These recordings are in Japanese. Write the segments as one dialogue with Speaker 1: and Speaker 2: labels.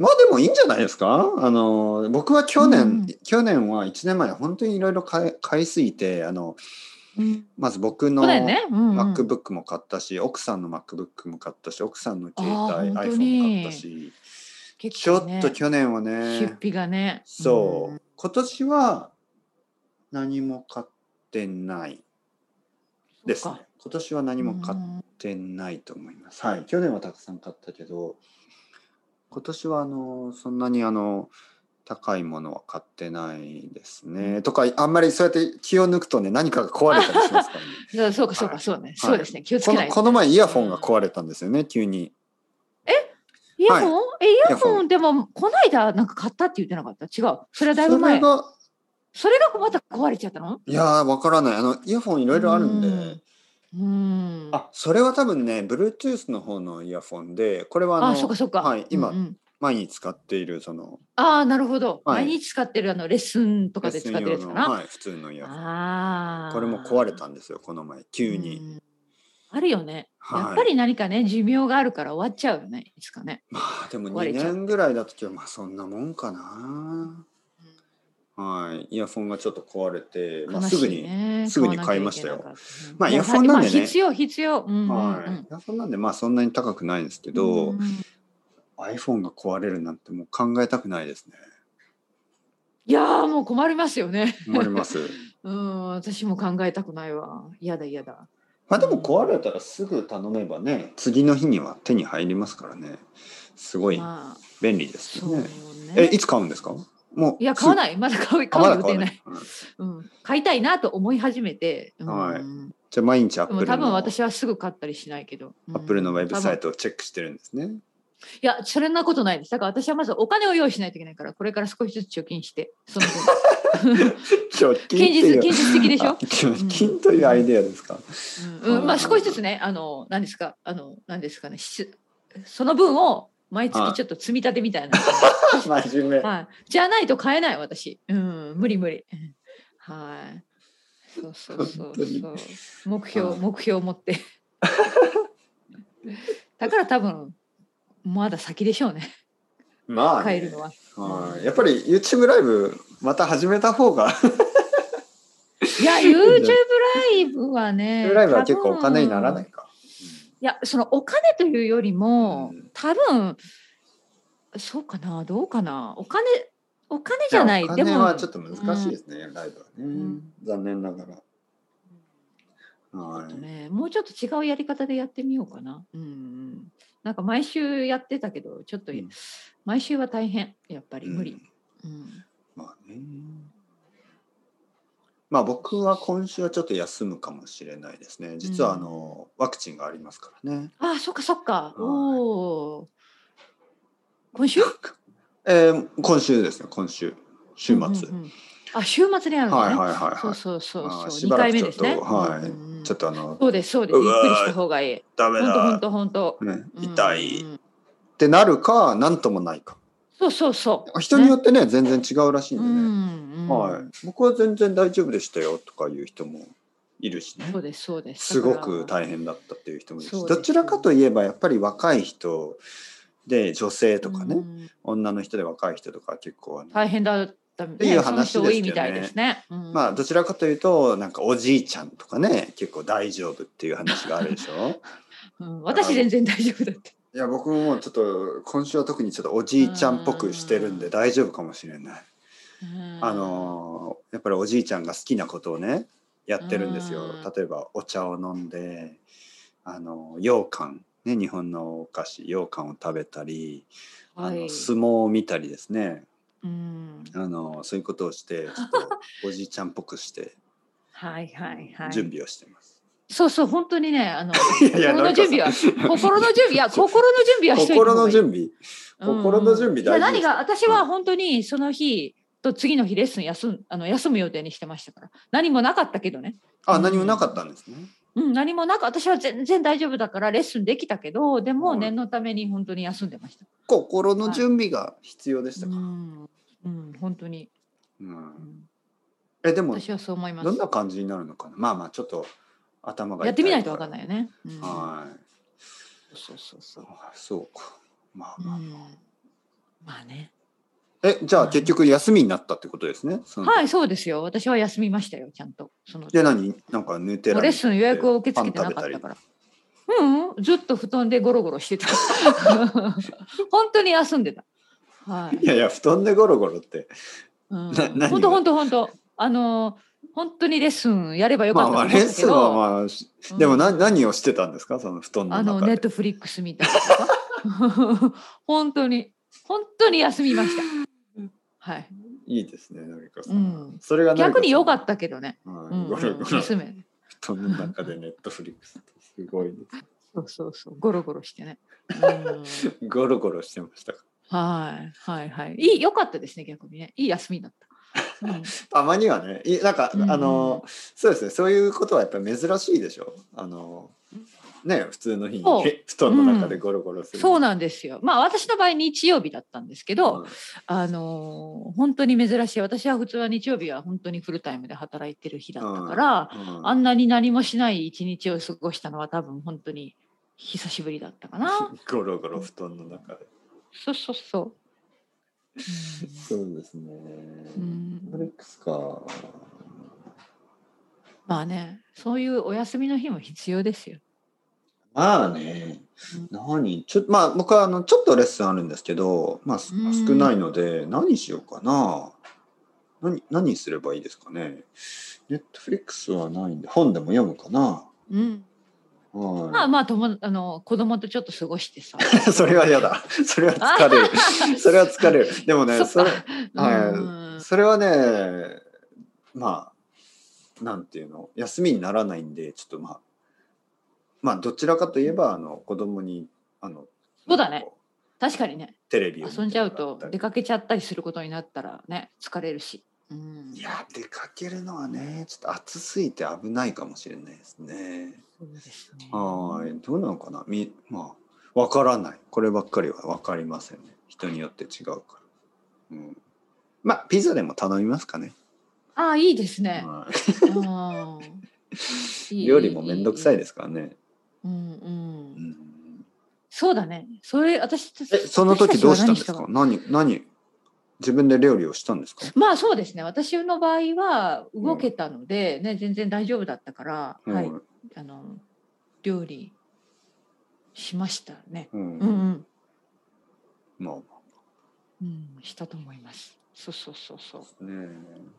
Speaker 1: まあでもいいんじゃないですか？あの僕は去年、
Speaker 2: うん。
Speaker 1: 去年は1年前本当にいろいろ買い買いすぎてあの
Speaker 2: うん。
Speaker 1: まず僕の
Speaker 2: そうだよね。うんうん。
Speaker 1: MacBook も買ったし、奥さんの MacBook も買ったし奥さんの携帯 iPhone
Speaker 2: に。
Speaker 1: も買ったし、
Speaker 2: 結
Speaker 1: ちょっと去年は
Speaker 2: 出
Speaker 1: ね
Speaker 2: 費がね。
Speaker 1: そう、
Speaker 2: ん。
Speaker 1: 今年は何も買ってない。ですね。今年は何も買ってないと思います、はい。去年はたくさん買ったけど今年はあのそんなにあの高いものは買ってないですね。とかあんまりそうやって気を抜くとね何かが壊れたりしますからね。
Speaker 2: そうそうかそうかそうね。そうですね。気をつけないと。
Speaker 1: この前イヤホンが壊れたんですよね急に。
Speaker 2: イヤホン、え、イヤ
Speaker 1: イヤホ
Speaker 2: ホン。でも、この間なんか買ったって言ってなかった？違う。それはだいぶ前。
Speaker 1: それが
Speaker 2: それがまた壊れちゃったの？
Speaker 1: いやーわからない。あのイヤホンいろいろあるんで、
Speaker 2: うんうん。
Speaker 1: あそれは多分ね Bluetooth の方のイヤホンでこれはあの
Speaker 2: あ、そうかそうか。
Speaker 1: はい、今、
Speaker 2: うんうん
Speaker 1: 前に使っているその
Speaker 2: ああ、なるほど。
Speaker 1: はい
Speaker 2: 毎日使ってるあのレッスンとかで使ってるやつかな。
Speaker 1: はい、普通のイヤホン。これも壊れたんですよこの前急に、
Speaker 2: うんあるよね。
Speaker 1: はい
Speaker 2: やっぱり何かね、寿命があるから終わっちゃうよね。いつかね。
Speaker 1: まあでも2
Speaker 2: 壊れちゃう
Speaker 1: 年ぐらいだとまあそんなもんかなはい。イヤフォンがちょっと壊れて、まあ、
Speaker 2: 悲
Speaker 1: すぐに、すぐに買いましたよ。まあイヤホンなんでね。
Speaker 2: まあ必要必要。うんうん
Speaker 1: はい、
Speaker 2: うん
Speaker 1: イヤフォンなんでまあそんなに高くないんですけど、
Speaker 2: うん
Speaker 1: iPhone が壊れるなんてもう考えたくないですね。
Speaker 2: いやーもう困りますよね。
Speaker 1: 思います。
Speaker 2: うん、私も考えたくないわ。嫌だ嫌だ。
Speaker 1: まあでも壊れたらすぐ頼めばね次の日には手に入りますからね。すごい
Speaker 2: まあ、
Speaker 1: 便利です
Speaker 2: ね。
Speaker 1: よね。えいつ買うんですか？もう
Speaker 2: いや買わ
Speaker 1: い
Speaker 2: ない。まだ買う
Speaker 1: あ
Speaker 2: 買う予定ないい。うん、買いたいなと思い始めて。うん
Speaker 1: はいじゃあ毎日アップルのア
Speaker 2: 私はすぐ買ったりしないけど。
Speaker 1: ップルのウェブサイ
Speaker 2: ト。
Speaker 1: トをチェックしてるんですね。
Speaker 2: いや、そんなことないです。だから私はまずお金を用意しないといけないから、これから少しずつ貯金して、その分
Speaker 1: 貯
Speaker 2: 現実、現実的でしょ？
Speaker 1: あ。貯金というアイデアですか？
Speaker 2: うんうん、まあ少しずつね、あの、何ですか、あの、何ですかね、しその分を毎月ちょっと積み立てみたいな。
Speaker 1: 真面目。
Speaker 2: はい。じゃないと買えない、私。うん、無理無理。うんはい。そうそうそうそう。目標、
Speaker 1: はい
Speaker 2: 目標を持って。だから多分、まだ先でしょうね、
Speaker 1: まあ、ね
Speaker 2: 買えるのは。
Speaker 1: はい。やっぱり YouTube ライブまた始めた方が
Speaker 2: いや、YouTube ライブはね。
Speaker 1: YouTube ライブは結構お金にならないか。
Speaker 2: いや、そのお金というよりも、
Speaker 1: うん
Speaker 2: 多分、そうかな、どうかな。お金、お金じゃない。でも、
Speaker 1: 金はちょっと難しいですね、ライブはね、
Speaker 2: ん
Speaker 1: 残念ながら。はい。
Speaker 2: ね、もうちょっと違うやり方でやってみようかな。うんうん、なんか毎週やってたけど、ちょっと、
Speaker 1: うん
Speaker 2: 毎週は大変、やっぱり無理。
Speaker 1: うん
Speaker 2: うん
Speaker 1: まあね。まあ僕は今週はちょっと休むかもしれないですね。実はあの、ワクチンがありますからね。
Speaker 2: ああ、そっかそっか。
Speaker 1: い
Speaker 2: おお。今週？
Speaker 1: えー今週ですね、今週。週末。
Speaker 2: うんうんうんあ、週末にあるのね。
Speaker 1: はいはいはいはい。
Speaker 2: そうそうそう
Speaker 1: まあ
Speaker 2: そう。二回目ですね。
Speaker 1: はい
Speaker 2: うんうん
Speaker 1: ちょっとあの、
Speaker 2: そうですそうです。ゆっくりした方がいい。
Speaker 1: ダメ
Speaker 2: 本当
Speaker 1: だ、
Speaker 2: 本当本当。
Speaker 1: ね、
Speaker 2: うん
Speaker 1: 痛いっ
Speaker 2: うん
Speaker 1: てなるか、なんともないか。
Speaker 2: そうそうそう。
Speaker 1: 人によってね、全然違うらしいん
Speaker 2: う
Speaker 1: でね。
Speaker 2: んうん
Speaker 1: はい。僕は全然大丈夫でしたよとかいう人もいるしね。
Speaker 2: そうですそうです。
Speaker 1: すごく大変だったっていう人もいるしどちらかといえばやっぱり若い人で女性とかね、
Speaker 2: うん
Speaker 1: 女の人で若い人とか結構
Speaker 2: 大変だったね。
Speaker 1: っていう話ですよね
Speaker 2: いみたいですね。うん
Speaker 1: まあどちらかというとなんかおじいちゃんとかね結構大丈夫っていう話があるでしょ
Speaker 2: うん私全然大丈夫だって。
Speaker 1: いや僕もちょっと今週は特にちょっとおじいちゃんっぽくしてるんで大丈夫かもしれない。
Speaker 2: うん。
Speaker 1: あのーやっぱりおじいちゃんが好きなことをねやってるんですよ。
Speaker 2: うん。
Speaker 1: 例えばお茶を飲んであの羊羹。ね日本のお菓子。羊羹を食べたり、あ
Speaker 2: はい。
Speaker 1: の相撲を見たりですね。
Speaker 2: うん。
Speaker 1: あのそういうことをして ちょっとおじいちゃんっぽくして
Speaker 2: はいはいはい。
Speaker 1: 準備をしてます。
Speaker 2: そうそう本当にねあの 心の準備は心の準備いや心の準備は
Speaker 1: 心の。準備。心の準備大事
Speaker 2: 何が私は本当にその日と次の日レッスン休んあの休む予定にしてましたから何もなかったけどね、
Speaker 1: あ何もなかったんですね。
Speaker 2: うん、何もなく私は全然大丈夫だからレッスンできたけどで
Speaker 1: はい
Speaker 2: も念のために本当に休んでました。
Speaker 1: 心の準備が必要でした
Speaker 2: う
Speaker 1: か。
Speaker 2: ん、うん、本当に、
Speaker 1: うん
Speaker 2: うん
Speaker 1: えでも
Speaker 2: 私はそう思います
Speaker 1: どん。な感じになるのかな。まあまあちょっと頭が痛
Speaker 2: やってみないとわかん
Speaker 1: い
Speaker 2: ないよね。うん、
Speaker 1: はい。
Speaker 2: そうそうそう。
Speaker 1: あそうか。まあ
Speaker 2: う
Speaker 1: まあ、
Speaker 2: んまあね。
Speaker 1: えじゃあ結局休みになったってことですね？
Speaker 2: はい、そうですよ。私は休みましたよ、ちゃんと。その
Speaker 1: で何？なんかヌテラ
Speaker 2: レッスン予約を受け付けてなかったから。うん、うん、ずっと布団でゴロゴロしてた。本当に休んでた。はい。
Speaker 1: いやいや布団でゴロゴロって
Speaker 2: うん本当本当本当。あの本当にレッスンやればよか
Speaker 1: まあ
Speaker 2: った
Speaker 1: あレッスンはまあし
Speaker 2: うん
Speaker 1: でもな何をしてたんですか？その布団の
Speaker 2: あの。ネットフリックスみたいな。本当に本当に休みました。はい。
Speaker 1: いいですねのりこさ。
Speaker 2: うんん。
Speaker 1: それが
Speaker 2: 逆に良か
Speaker 1: た。
Speaker 2: ったけどね。
Speaker 1: はい
Speaker 2: うん、
Speaker 1: ゴロゴロ
Speaker 2: 休め。
Speaker 1: 布団の中でネットフリックスってすごいです。
Speaker 2: そうそうそう。ゴロゴロしてね。うん
Speaker 1: ゴロゴロしてましたか？
Speaker 2: はいはいはい。いい良かったですね逆にね。いい休みだった。うん
Speaker 1: たまにはね、いなんか、
Speaker 2: うんうん
Speaker 1: あのそうですね、そういうことはやっぱり珍しいでしょ？あのね、普通の日に布団の中でゴロゴロする。
Speaker 2: そうなんですよ。まあ私の場合日曜日だったんですけど、
Speaker 1: うん
Speaker 2: あのー本当に珍しい。私は普通は日曜日は本当にフルタイムで働いてる日だったから、
Speaker 1: うん
Speaker 2: あんなに何もしない一日を過ごしたのは多分本当に久しぶりだったかな。
Speaker 1: ゴロゴロ布団の中で。
Speaker 2: そうそうそう。
Speaker 1: そうですね。
Speaker 2: うん
Speaker 1: フレックスか。
Speaker 2: まあね、そういうお休みの日も必要ですよ。
Speaker 1: まあね、何？ちょまあ僕はあのちょっとレッスンあるんですけど、まあ少ないので何しようかな。何何すればいいですかね。ネットフリックスはないんで本でも読むかな。
Speaker 2: うん。
Speaker 1: はい
Speaker 2: まあまあともあの子供とちょっと過ごしてさ。
Speaker 1: それは嫌だ。それは疲れる。それは疲れる。でもね、
Speaker 2: そ
Speaker 1: それはい、それはね、まあ、なんていうの、休みにならないんで、ちょっとまあ、まあ、どちらかといえば、あの、子供に、あの、
Speaker 2: そうだね確かにね、
Speaker 1: う。テレビ
Speaker 2: 遊んじゃうと出かけちゃったりすることになったらね、疲れるし。うん
Speaker 1: いや、出かけるのはね、ちょっと暑すぎて危ないかもしれないですね。
Speaker 2: そうですね。
Speaker 1: はい、どうなのかな？み、まあ、わからない。こればっかりはわかりませんね。人によって違うから。うん。まあ、ピザでも頼みますかね。
Speaker 2: ああ、いいですね。
Speaker 1: はい
Speaker 2: うん
Speaker 1: 料理もめんどくさい
Speaker 2: い
Speaker 1: ですからね。
Speaker 2: うんう。
Speaker 1: うん。ん
Speaker 2: そうだね。それ私
Speaker 1: え、その時どうしたんですか？何、何、自分で料理をしたんですか？
Speaker 2: まあそうですね。私の場合は動けたので、ね、全然大丈夫だったから、はい、
Speaker 1: うん
Speaker 2: あの料理しましたね。
Speaker 1: うん。
Speaker 2: うんうん、
Speaker 1: ま
Speaker 2: うん、したと思います。そうそうそうそう。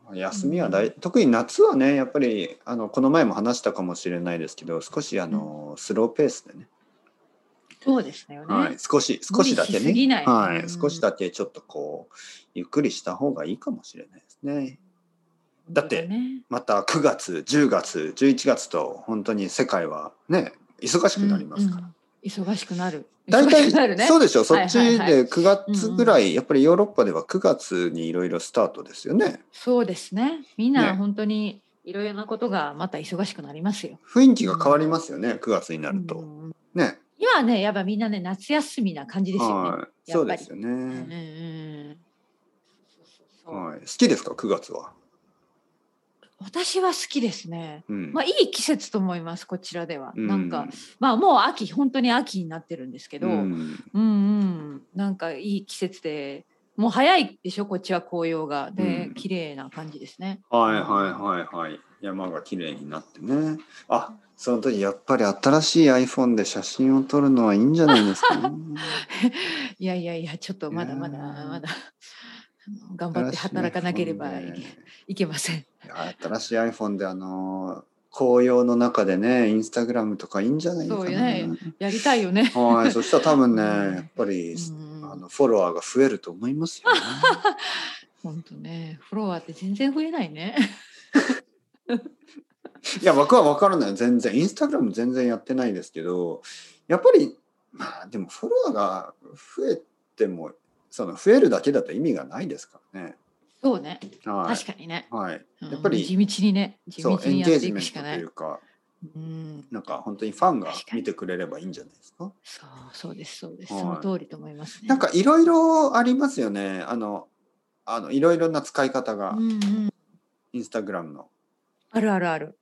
Speaker 1: あね。休みは大、特に夏はねやっぱりあのこの前も話したかもしれないですけど少しあの、スローペースでね。
Speaker 2: そうですよね。
Speaker 1: はい、少し少しだけね。はい、
Speaker 2: うん。
Speaker 1: 少しだけちょっとこうゆっくりした方がいいかもしれないですね。だってまた9月10月11月と本当に世界はね忙しくなりますから。
Speaker 2: うんうん忙しくなる。
Speaker 1: 大体、
Speaker 2: ね。
Speaker 1: そうでしょ。そっちで9月ぐらい、やっぱりヨーロッパでは9月にいろいろスタートですよね。
Speaker 2: そうですね。みん
Speaker 1: ね。
Speaker 2: な本当にいろいろなことがまた忙しくなりますよ。
Speaker 1: 雰囲気が変わりますよね、9月になると、
Speaker 2: うんうん
Speaker 1: ね。
Speaker 2: 今はね、やっぱみんなね、夏休みな感じですよね。
Speaker 1: そうですよね、
Speaker 2: うん
Speaker 1: はい、好きですか？9月は、
Speaker 2: 私は好きですね。
Speaker 1: うん。
Speaker 2: まあいい季節と思いますこちらでは。
Speaker 1: うん。
Speaker 2: なんかまあもう秋本当に秋になってるんですけど、
Speaker 1: う
Speaker 2: うん、
Speaker 1: ん
Speaker 2: うん。なんかいい季節で、もう早いでしょこっちは紅葉が。で、
Speaker 1: うん。
Speaker 2: 綺麗な感じですね。
Speaker 1: はいはいはいはい。山が綺麗になってね。あその時やっぱり新しい iPhone で写真を撮るのはいいんじゃないですか、ね、
Speaker 2: いやいやいやちょっとまだまだまだ頑張って働かなければいけません。
Speaker 1: 新しい iPhone であの紅葉の中でねインスタグラムとかいいんじゃないかな、
Speaker 2: そうよね。やりたいよね。
Speaker 1: はいそしたら多分ね
Speaker 2: うん。
Speaker 1: やっぱり、
Speaker 2: うん
Speaker 1: あのフォロワーが増えると思いますよ、ね、
Speaker 2: 本当ね。フロアって全然増えないね。
Speaker 1: いや僕は分からない。全然。インスタグラム全然やってないですけどやっぱりまあでもフォロワーが増えてもその増えるだけだと意味がないですからね。
Speaker 2: そうね。
Speaker 1: はい、
Speaker 2: 確かにね。
Speaker 1: はい、
Speaker 2: うん。
Speaker 1: やっぱり
Speaker 2: 地道にね。地
Speaker 1: そうエン
Speaker 2: 道にやっていくしかない。
Speaker 1: という。か
Speaker 2: うん。
Speaker 1: なんか本当にファンが見てくれればいいんじゃないですか？
Speaker 2: そうそうですそうです、
Speaker 1: はい。
Speaker 2: その通りと思いますね。
Speaker 1: なんかいろいろありますよね。あのあのいろいろな使い方が、
Speaker 2: うんうん、
Speaker 1: インスタグラムの。
Speaker 2: あるあるある。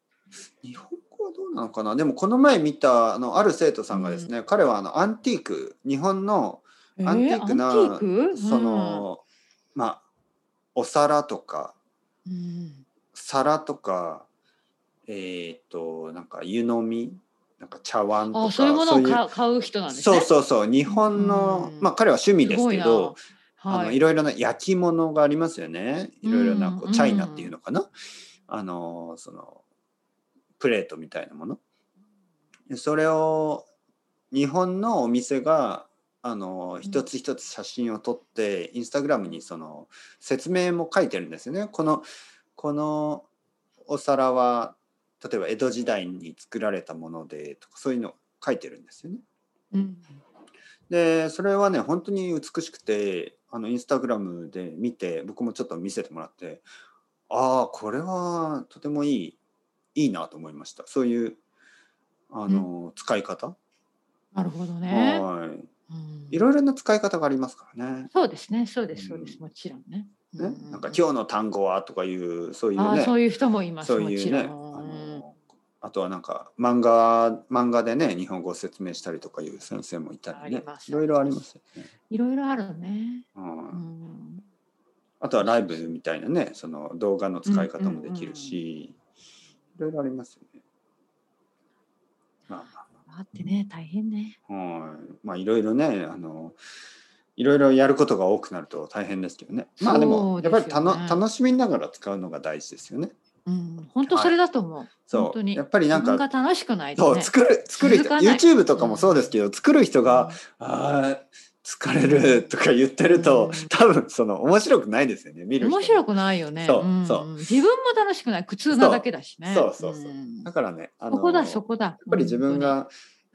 Speaker 1: 日本語はどうなのかな？でもこの前見たあのある生徒さんがですね、彼はあのアンティーク。日本のアンティークな
Speaker 2: アンティーク？
Speaker 1: そ、の、まあお皿とか
Speaker 2: うん。うん
Speaker 1: 皿とかえっ、となんか湯飲みなんか茶碗とか
Speaker 2: あそういうものを買う人なんですね？
Speaker 1: そうそうそう日本の、
Speaker 2: うん。
Speaker 1: まあ彼は趣味ですけどあの
Speaker 2: はい。
Speaker 1: いろいろな焼き物がありますよね。いろいろなこ
Speaker 2: う
Speaker 1: うんチャイナっていうのかな、あのそのプレートみたいなもの。でそれを日本のお店があの一つ一つ写真を撮ってインスタグラムにその説明も書いてるんですよね。このこのお皿は例えば江戸時代に作られたものでとかそういうの書いてるんですよね。
Speaker 2: うん。
Speaker 1: でそれはね本当に美しくてあのインスタグラムで見て僕もちょっと見せてもらってああこれはとてもいいいいなと思いました。そういうあの、使い方、
Speaker 2: なるほどね。
Speaker 1: はい。
Speaker 2: うん
Speaker 1: いろいろな使い方がありますからね。
Speaker 2: そうですね、そうです、そうで
Speaker 1: う
Speaker 2: す、もちろんね。
Speaker 1: ね？
Speaker 2: う
Speaker 1: なんか今日の単語はとかいうそういうね。
Speaker 2: そういう人もいます。
Speaker 1: そういうねあとはなんか漫画漫画でね日本語を説明したりとかいう先生もいたりね。いろいろありますよね。
Speaker 2: いろいろあるね。
Speaker 1: うん。
Speaker 2: うん。
Speaker 1: あとはライブみたいなね、その動画の使い方もできるし、いろいろありますよね。まあ
Speaker 2: あってね、大変ね。
Speaker 1: まあ、はいまあいろいろね、あの、いろいろやることが多くなると大変ですけどね。まあでも、やっぱりたの楽しみながら使うのが大事ですよね。
Speaker 2: うん、本当それだと思う。
Speaker 1: そう。
Speaker 2: 本当に。
Speaker 1: やっぱりなんか、
Speaker 2: 楽しくないとね。
Speaker 1: そう、作る、作る人、YouTube とかもそうですけど、作る人が、ああ、疲れるとか言ってると、
Speaker 2: うん。
Speaker 1: 多分その面白くないですよね、見る
Speaker 2: 面白くないよね。
Speaker 1: そうん。そう。ん
Speaker 2: 自分も楽しくない苦痛なだけだしね。
Speaker 1: そうそうそう。
Speaker 2: うん。
Speaker 1: だからね、あの
Speaker 2: そこだそこだ。やっ
Speaker 1: ぱり自分が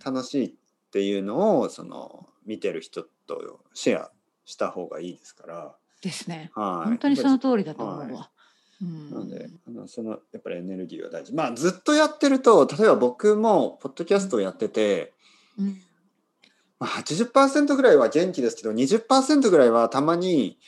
Speaker 1: 楽しいっていうのをその見てる人とシェアした方がいいですから、
Speaker 2: ですね。
Speaker 1: はい、
Speaker 2: 本当にその通りだと思うわ。
Speaker 1: は
Speaker 2: うん。
Speaker 1: なのであのそのやっぱりエネルギーは大事。まあずっとやってると例えば僕もポッドキャストをやってて、
Speaker 2: うん
Speaker 1: 80%ぐらいは元気ですけど20%ぐらいはたまに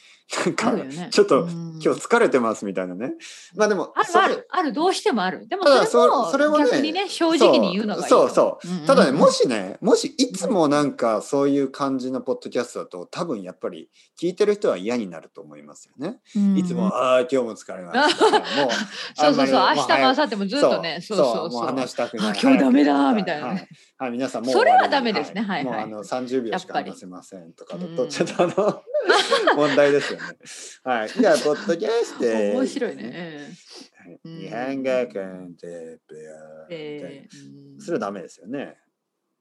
Speaker 1: なんか、
Speaker 2: ね。
Speaker 1: ちょっと、
Speaker 2: うん。
Speaker 1: 今日疲れてますみたいなね。まあでも
Speaker 2: あるあるあるどうしてもある。でもそれも
Speaker 1: そそれはね
Speaker 2: ね正直に言うのがいいよ。
Speaker 1: そうそう
Speaker 2: う。んう
Speaker 1: ただねもしねもしいつもなんかそういう感じのポッドキャストだと多分やっぱり聞いてる人は嫌になると思いますよね。
Speaker 2: うん。
Speaker 1: いつも「ああ今日も疲れました」も う
Speaker 2: そうそうそう。明日も明後日もずっとね
Speaker 1: そ
Speaker 2: そううそう。そう
Speaker 1: もう話したくない。
Speaker 2: あ今日ダメだみたいなね。
Speaker 1: はい、はい皆さんもう
Speaker 2: それはダメですね。はいはい。
Speaker 1: もうあの30秒しか話せませんとかだ
Speaker 2: うん。
Speaker 1: とちょっとあの 問題ですよね。はい、じゃあポッドキャストで
Speaker 2: 面白いね。
Speaker 1: 日本語コンテペア
Speaker 2: えー
Speaker 1: それはダメですよね。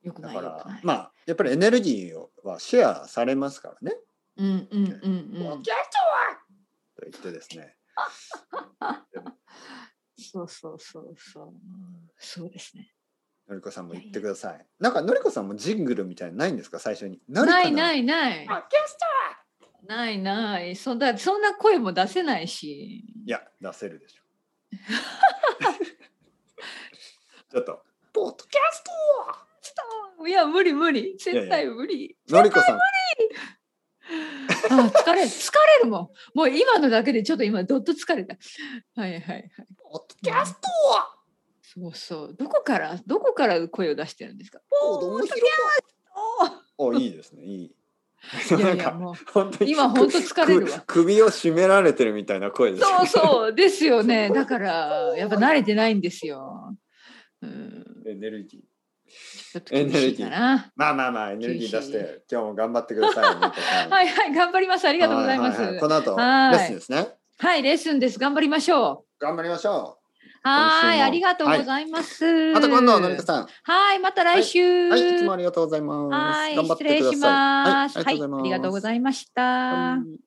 Speaker 2: よく
Speaker 1: だか
Speaker 2: ないよくない。
Speaker 1: らまあやっぱりエネルギーはシェアされますからね。
Speaker 2: うんうんうんうん。
Speaker 1: キャストはと言ってですね。
Speaker 2: そうそうそうそう。そうですね。
Speaker 1: のりこさんも言ってください。なんかのりこさんもジングルみたいなのないんですか？最初に。
Speaker 2: ないないいない。
Speaker 1: キャスト
Speaker 2: ないない。そんなそんな声も出せないし。
Speaker 1: いや出せるでしょ。ちょっとポッドキャスト
Speaker 2: いや無理無理。絶対無理。
Speaker 1: のりこさん
Speaker 2: あ疲れ疲れるもん。もう今のだけでちょっと今どっと疲れた。はいはいはい。
Speaker 1: ポッドキャスト
Speaker 2: そうそう。どこからどこから声を出してるんですか？
Speaker 1: 子供広おいいですねいい。
Speaker 2: いやもう
Speaker 1: 本当に
Speaker 2: 今本当疲れるわ
Speaker 1: く首を絞められてるみたいな声ですね。
Speaker 2: そうそうですよね。だからやっぱ慣れてないんですよ。うん、
Speaker 1: エネルギー。
Speaker 2: ちょっと厳しいかな。
Speaker 1: まあまあまあエネルギー出し
Speaker 2: 厳
Speaker 1: て今日も頑張ってください。
Speaker 2: はいはい頑張ります。ありがとうございます。
Speaker 1: はははこの後レ
Speaker 2: はい
Speaker 1: ッスンですね。
Speaker 2: はいレッスンです。頑張りましょ
Speaker 1: 頑張りましょ
Speaker 2: う。はいありがとうございます。
Speaker 1: う。また今度のりこさん。
Speaker 2: はいまた来週。
Speaker 1: はい、いつもありがとうございます。
Speaker 2: はい
Speaker 1: 頑張って
Speaker 2: 失礼し
Speaker 1: ください。
Speaker 2: ます。
Speaker 1: はい、ありがとうございます。
Speaker 2: ありがとうございました。
Speaker 1: はい